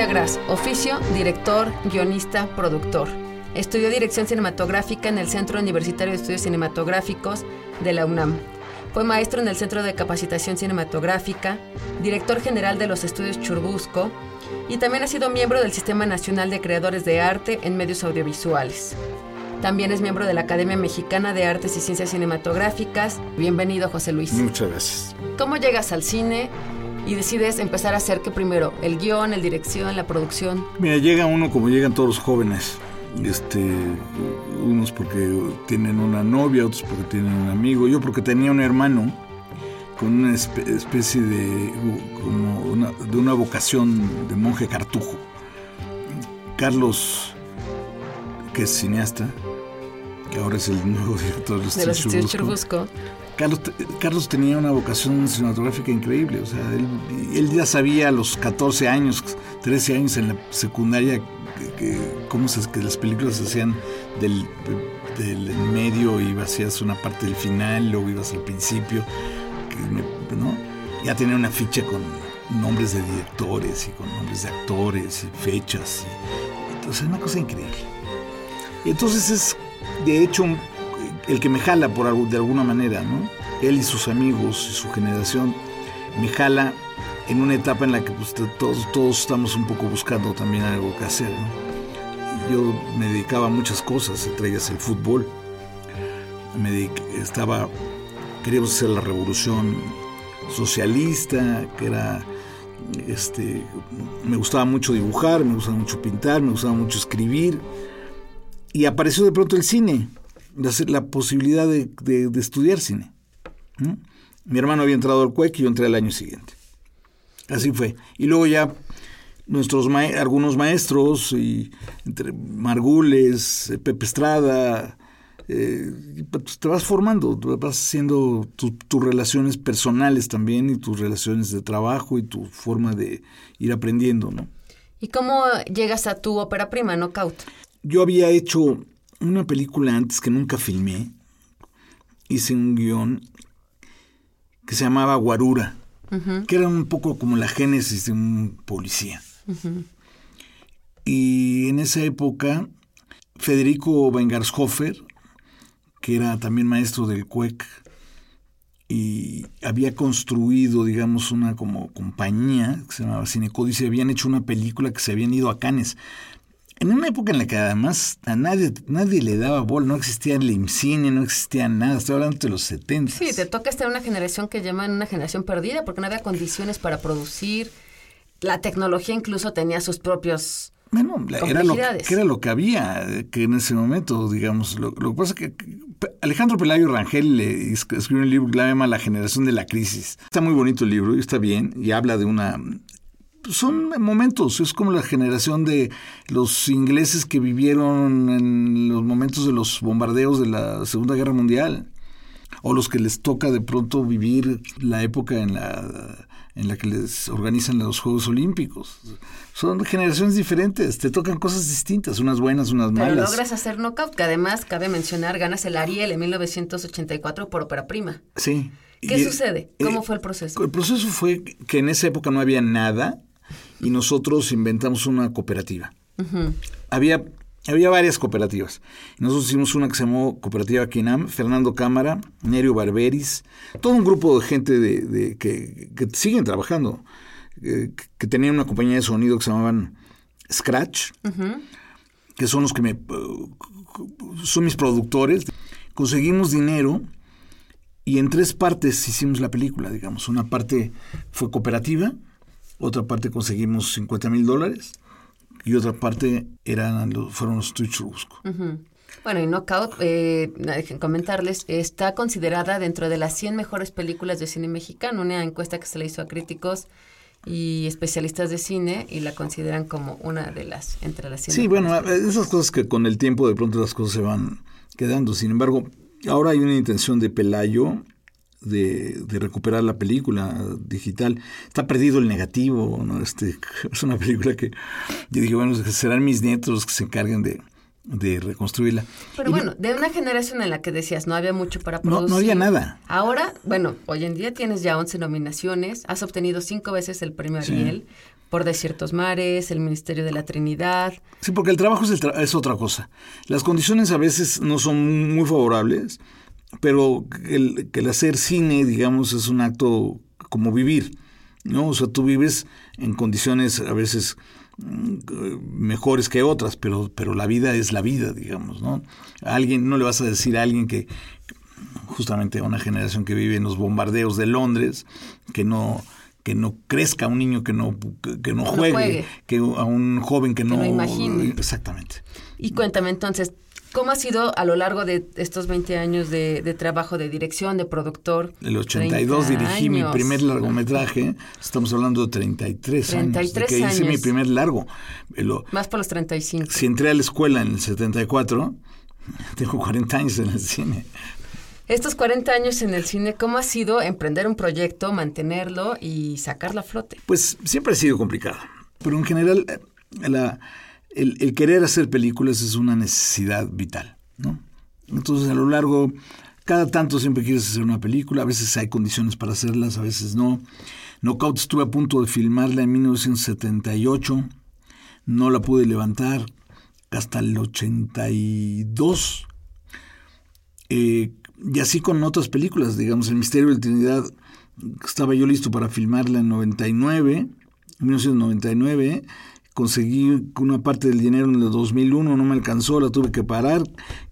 García Gras, oficio, director, guionista, productor. Estudió dirección cinematográfica en el Centro Universitario de Estudios Cinematográficos de la UNAM. Fue maestro en el Centro de Capacitación Cinematográfica, director general de los estudios Churbusco y también ha sido miembro del Sistema Nacional de Creadores de Arte en Medios Audiovisuales. También es miembro de la Academia Mexicana de Artes y Ciencias Cinematográficas. Bienvenido, José Luis. Muchas gracias. ¿Cómo llegas al cine y decides empezar a hacer que primero el guion, el dirección, la producción. Mira, llega uno como llegan todos los jóvenes. Este, unos porque tienen una novia, otros porque tienen un amigo. Yo porque tenía un hermano con una especie de como una, de una vocación de monje cartujo. Carlos, que es cineasta, que ahora es el nuevo director de los, de los Churubusco. Carlos, tenía una vocación cinematográfica increíble. O sea, él, ya sabía a los 14 años, 13 años en la secundaria, cómo se, que las películas se hacían del, medio, y hacías una parte del final, luego ibas al principio. Ya tenía una ficha con nombres de directores y con nombres de actores y fechas. Y, entonces, una cosa increíble. Y entonces es, de hecho, el que me jala por de alguna manera, ¿no? Él y sus amigos y su generación me jala en una etapa en la que pues, todos, todos estamos un poco buscando también algo que hacer. Yo me dedicaba a muchas cosas, entre ellas el fútbol. Me estaba, queríamos hacer la revolución socialista, que era, este, me gustaba mucho dibujar, me gustaba mucho pintar, me gustaba mucho escribir. Y apareció de pronto el cine la posibilidad de, de, estudiar cine. Mi hermano había entrado al CUEC y yo entré al año siguiente. Así fue. Y luego ya nuestros ma algunos maestros, y entre Margules, Pepe Estrada, eh, te vas formando, vas haciendo tus relaciones personales también y tus relaciones de trabajo y tu forma de ir aprendiendo, ¿no? ¿Y cómo llegas a tu ópera prima, Knockout? Yo había hecho una película antes que nunca filmé. Hice un guion que se llamaba Guarura, que era un poco como la génesis de un policía. Y en esa época, Federico Wengershofer, que era también maestro del CUEC, y había construido, digamos, una como compañía que se llamaba Cinecódice, habían hecho una película que se habían ido a Cannes. En una época en la que además a nadie, nadie le daba bola, no existía el IMCINE, no existía nada, estoy hablando de los 70. Sí, te toca estar en una generación que llaman una generación perdida porque no había condiciones para producir. La tecnología incluso tenía sus propios bueno, era lo, que era lo que había que en ese momento, digamos. Lo, que pasa es que Alejandro Pelayo Rangel le escribió un libro que se llama La generación de la crisis. Está muy bonito el libro y está bien y habla de una son momentos, es como la generación de los ingleses que vivieron en los momentos de los bombardeos de la Segunda Guerra Mundial, o los que les toca de pronto vivir la época en la, en la que les organizan los Juegos Olímpicos. Son generaciones diferentes, te tocan cosas distintas, unas buenas, unas malas. Pero logras hacer knockout, que además, cabe mencionar, ganas el Ariel en 1984 por ópera prima. Sí. ¿Qué sucede? ¿Cómo fue el proceso? El proceso fue que en esa época no había nada y nosotros inventamos una cooperativa. Había había varias cooperativas. Nosotros hicimos una que se llamó Cooperativa Quinam, Fernando Cámara, Nerio Barberis, todo un grupo de gente de, que, siguen trabajando, eh, que tenían una compañía de sonido que se llamaban Scratch, que son los que me son mis productores. conseguimos dinero y en tres partes hicimos la película, digamos. Una parte fue cooperativa, otra parte conseguimos 50 mil dólares y otra parte eran los, fueron los Twitch Rusco. Bueno, y Knockout, eh, dejen comentarles, está considerada dentro de las 100 mejores películas de cine mexicano, una encuesta que se le hizo a críticos y especialistas de cine y la consideran como una de las, entre las 100 Sí, bueno, esas cosas que con el tiempo de pronto las cosas se van quedando. Sin embargo, ahora hay una intención de Pelayo de, de, recuperar la película digital. Está perdido el negativo, ¿no? Este, es una película que yo dije, bueno, serán mis nietos los que se encarguen de, de reconstruirla. Pero bueno, de una generación en la que decías no había mucho para producir. No, no había nada. Ahora, bueno, hoy en día tienes ya 11 nominaciones, has obtenido cinco veces el premio Ariel por Desiertos Mares, el Ministerio de la Trinidad. Sí, porque el trabajo es, es otra cosa. Las condiciones a veces no son muy favorables, pero el, que el hacer cine, digamos, es un acto como vivir, ¿no? O sea, tú vives en condiciones a veces mejores que otras, pero, pero la vida es la vida, digamos, ¿no? A alguien, no le vas a decir a alguien que, justamente a una generación que vive en los bombardeos de Londres, que no que no crezca un niño que no que, no, juegue, que a un joven que, que no, no imagine. Exactamente. Y cuéntame entonces, ¿Cómo ha sido a lo largo de estos 20 años de, de trabajo de dirección, de productor? El 82 dirigí años. mi primer largometraje, estamos hablando de 33, 33 años, de que hice años. mi primer largo. Lo, Más por los 35. si entré a la escuela en el 74, tengo 40 años en el cine. Estos 40 años en el cine, ¿cómo ha sido emprender un proyecto, mantenerlo y sacarlo a flote? Pues siempre ha sido complicado, pero en general la el, querer hacer películas es una necesidad vital, ¿no? Entonces, a lo largo, cada tanto siempre quieres hacer una película, a veces hay condiciones para hacerlas, a veces no. Knockout estuve a punto de filmarla en 1978, no la pude levantar hasta el 82. Eh, y así con otras películas, digamos, El Misterio de Trinidad, estaba yo listo para filmarla en 99, 1999 conseguí una parte del dinero en el 2001, no me alcanzó, la tuve que parar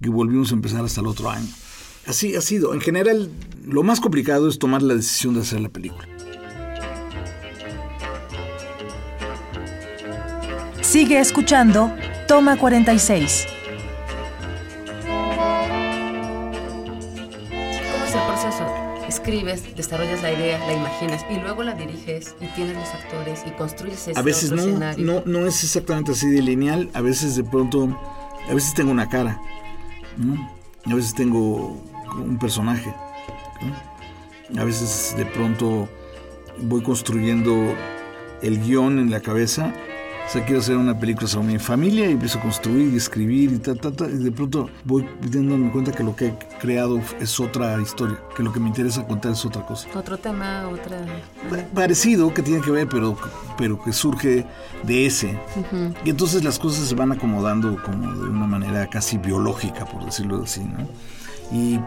y volvimos a empezar hasta el otro año. Así ha sido. En general, lo más complicado es tomar la decisión de hacer la película. Sigue escuchando Toma 46. Escribes, desarrollas la idea, la imaginas y luego la diriges y tienes los actores y construyes ese A veces otro no, escenario. no, no es exactamente así de lineal, a veces de pronto, a veces tengo una cara, ¿no? a veces tengo un personaje, ¿no? a veces de pronto voy construyendo el guion en la cabeza. O sea, quiero hacer una película sobre mi familia y empiezo a construir y escribir y ta, ta, ta, y de pronto voy dándome cuenta que lo que he creado es otra historia, que lo que me interesa contar es otra cosa. Otro tema, otra... Parecido, que tiene que ver, pero, pero que surge de ese. Uh -huh. Y entonces las cosas se van acomodando como de una manera casi biológica, por decirlo así, ¿no? Y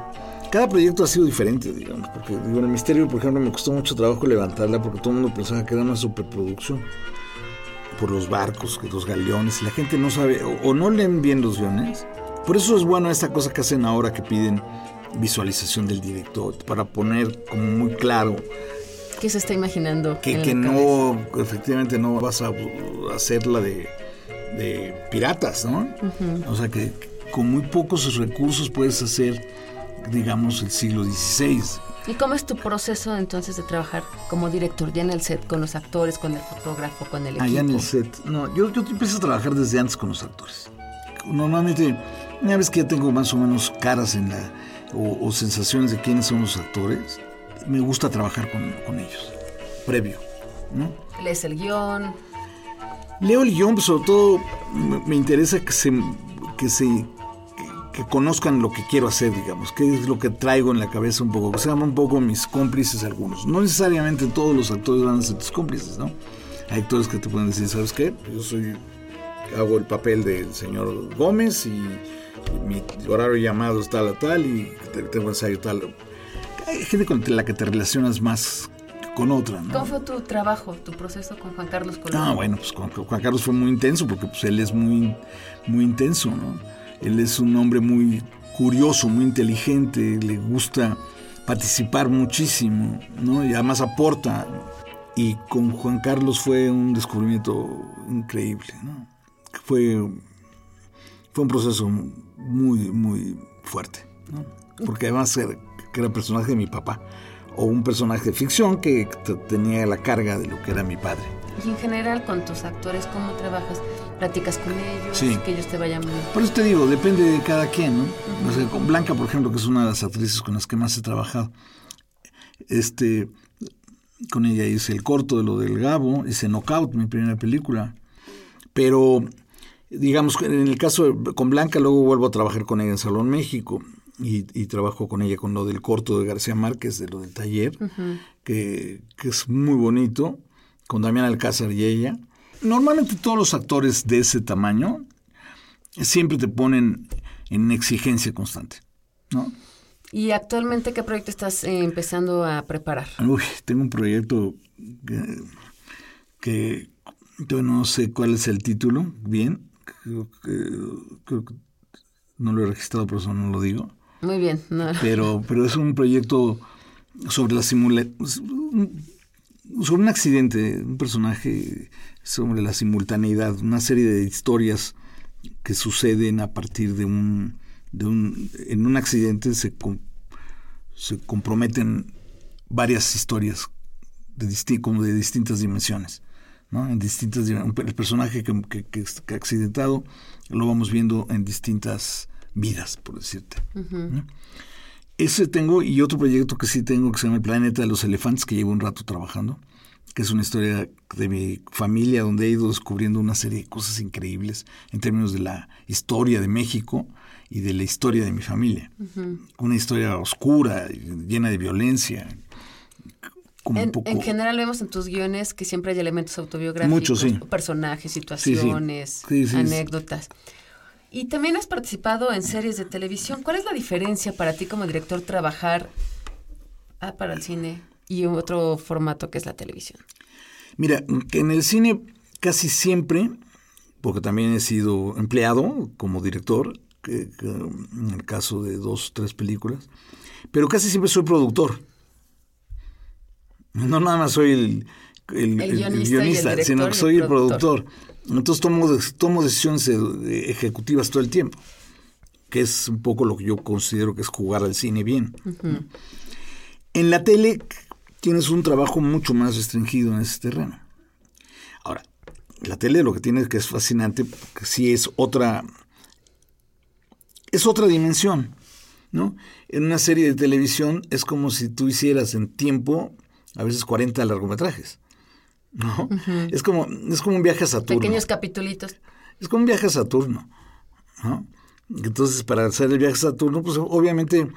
cada proyecto ha sido diferente, digamos, porque digo, el misterio, por ejemplo, me costó mucho trabajo levantarla porque todo el mundo pensaba que era una superproducción por los barcos, los galeones, y la gente no sabe o, o, no leen bien los guiones. Por eso es bueno esta cosa que hacen ahora que piden visualización del director, para poner como muy claro ¿Qué se está imaginando? Que, que no, efectivamente no vas a hacerla de, de piratas, ¿no? Uh -huh. O sea que con muy pocos recursos puedes hacer, digamos, el siglo XVI. ¿Y cómo es tu proceso entonces de trabajar como director ya en el set con los actores, con el fotógrafo, con el equipo? Allá en el set. No, yo, yo empiezo a trabajar desde antes con los actores. Normalmente, una vez que ya tengo más o menos caras en la o, o sensaciones de quiénes son los actores, me gusta trabajar con, con ellos, previo, ¿no? Lees el guion. Leo el guion, pero sobre todo me, me interesa que se, que se que conozcan lo que quiero hacer, digamos, qué es lo que traigo en la cabeza un poco, que sean un poco mis cómplices algunos. No necesariamente todos los actores van a ser tus cómplices, ¿no? Hay actores que te pueden decir, ¿sabes qué? Yo soy, hago el papel del señor Gómez y, y mi horario llamado es tal a tal y tengo ensayo tal. Hay gente con la que te relacionas más con otra, ¿no? ¿Cómo fue tu trabajo, tu proceso con Juan Carlos Colón? Ah, bueno, pues con Juan Carlos fue muy intenso porque pues él es muy, muy intenso, ¿no? Él es un hombre muy curioso, muy inteligente, le gusta participar muchísimo, ¿no? Y además aporta. Y con Juan Carlos fue un descubrimiento increíble, ¿no? Fue, fue un proceso muy, muy fuerte, ¿no? Porque además era, que era personaje de mi papá, o un personaje de ficción que tenía la carga de lo que era mi padre. Y en general con tus actores, ¿cómo trabajas? ¿Platicas con ellos? Sí. Que ellos te vayan bien. Por eso te digo, depende de cada quien, ¿no? O sea, con Blanca, por ejemplo, que es una de las actrices con las que más he trabajado. Este, con ella hice el corto de lo del Gabo, hice Knockout, mi primera película. Pero, digamos, en el caso de, con Blanca, luego vuelvo a trabajar con ella en Salón México y, trabajo con ella con lo del corto de García Márquez, de lo del taller, que, que, es muy bonito, con Damián Alcázar y ella. Normalmente todos los actores de ese tamaño siempre te ponen en exigencia constante, ¿no? ¿Y actualmente qué proyecto estás eh, empezando a preparar? Uy, tengo un proyecto que, yo no sé cuál es el título, bien, creo que, no lo he registrado, por eso no lo digo. Muy bien. Pero, pero es un proyecto sobre la simulación, sobre un accidente, un personaje sobre la simultaneidad, una serie de historias que suceden a partir de un, de un en un accidente se, se comprometen varias historias de como de distintas dimensiones. ¿no? En distintas el personaje que, que, ha accidentado lo vamos viendo en distintas vidas, por decirte. Ese tengo y otro proyecto que sí tengo que se llama El Planeta de los Elefantes, que llevo un rato trabajando, que es una historia de mi familia donde he ido descubriendo una serie de cosas increíbles en términos de la historia de México y de la historia de mi familia. Una historia oscura, llena de violencia. en, general vemos en tus guiones que siempre hay elementos autobiográficos, personajes, situaciones, anécdotas. Y también has participado en series de televisión. ¿Cuál es la diferencia para ti como director trabajar ah, para el cine y otro formato que es la televisión? Mira, en el cine casi siempre, porque también he sido empleado como director, en el caso de dos, tres películas, pero casi siempre soy productor. No nada más soy el, guionista, sino que soy el productor. Entonces tomo, tomo decisiones ejecutivas todo el tiempo, que es un poco lo que yo considero que es jugar al cine bien. En la tele tienes un trabajo mucho más restringido en ese terreno. Ahora, la tele lo que tiene que es fascinante, que sí es otra, es otra dimensión, ¿no? En una serie de televisión es como si tú hicieras en tiempo a veces 40 largometrajes. ¿No? es, como, es como un viaje a Saturno. Pequeños capitulitos. Es como un viaje a Saturno, ¿no? Entonces, para hacer el viaje a Saturno, pues obviamente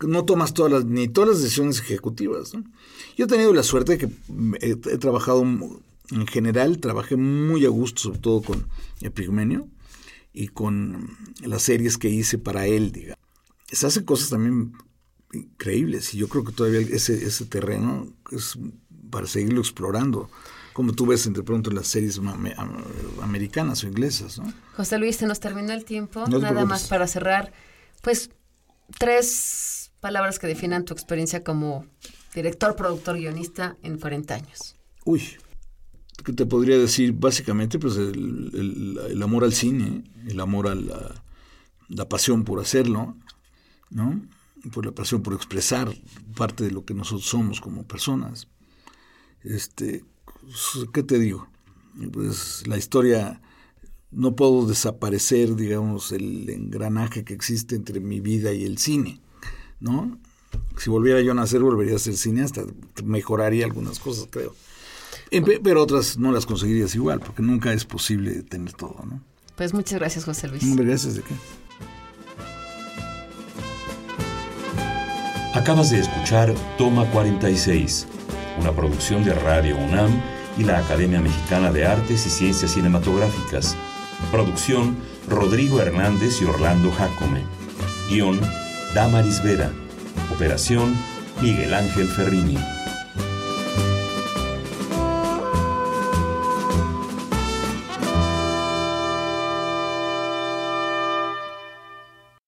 no tomas todas las, ni todas las decisiones ejecutivas. Yo he tenido la suerte de que he, trabajado, en general, trabajé muy a gusto, sobre todo con Epigmenio y con las series que hice para él, digamos. Se hacen cosas también increíbles y yo creo que todavía ese, ese terreno es para seguirlo explorando como tú ves entre pronto en las series americanas o inglesas. ¿no? José Luis, se nos terminó el tiempo. Nada más para cerrar, pues tres palabras que definan tu experiencia como director, productor, guionista en 40 años. Uy, ¿qué te podría decir? Básicamente, pues el, amor al cine, el amor a la, la, pasión por hacerlo, ¿no? Por la pasión por expresar parte de lo que nosotros somos como personas este, ¿qué te digo? Pues la historia, no puedo desaparecer, digamos, el engranaje que existe entre mi vida y el cine, ¿no? Si volviera yo a nacer, volvería a ser cineasta, mejoraría algunas cosas, creo. Pero otras no las conseguirías igual, porque nunca es posible tener todo, ¿no? Pues muchas gracias, José Luis. Muchas gracias, ¿de qué? Acabas de escuchar Toma 46 una producción de Radio UNAM y la Academia Mexicana de Artes y Ciencias Cinematográficas. Producción Rodrigo Hernández y Orlando Jacome. Guión Damaris Vera. Operación Miguel Ángel Ferrini.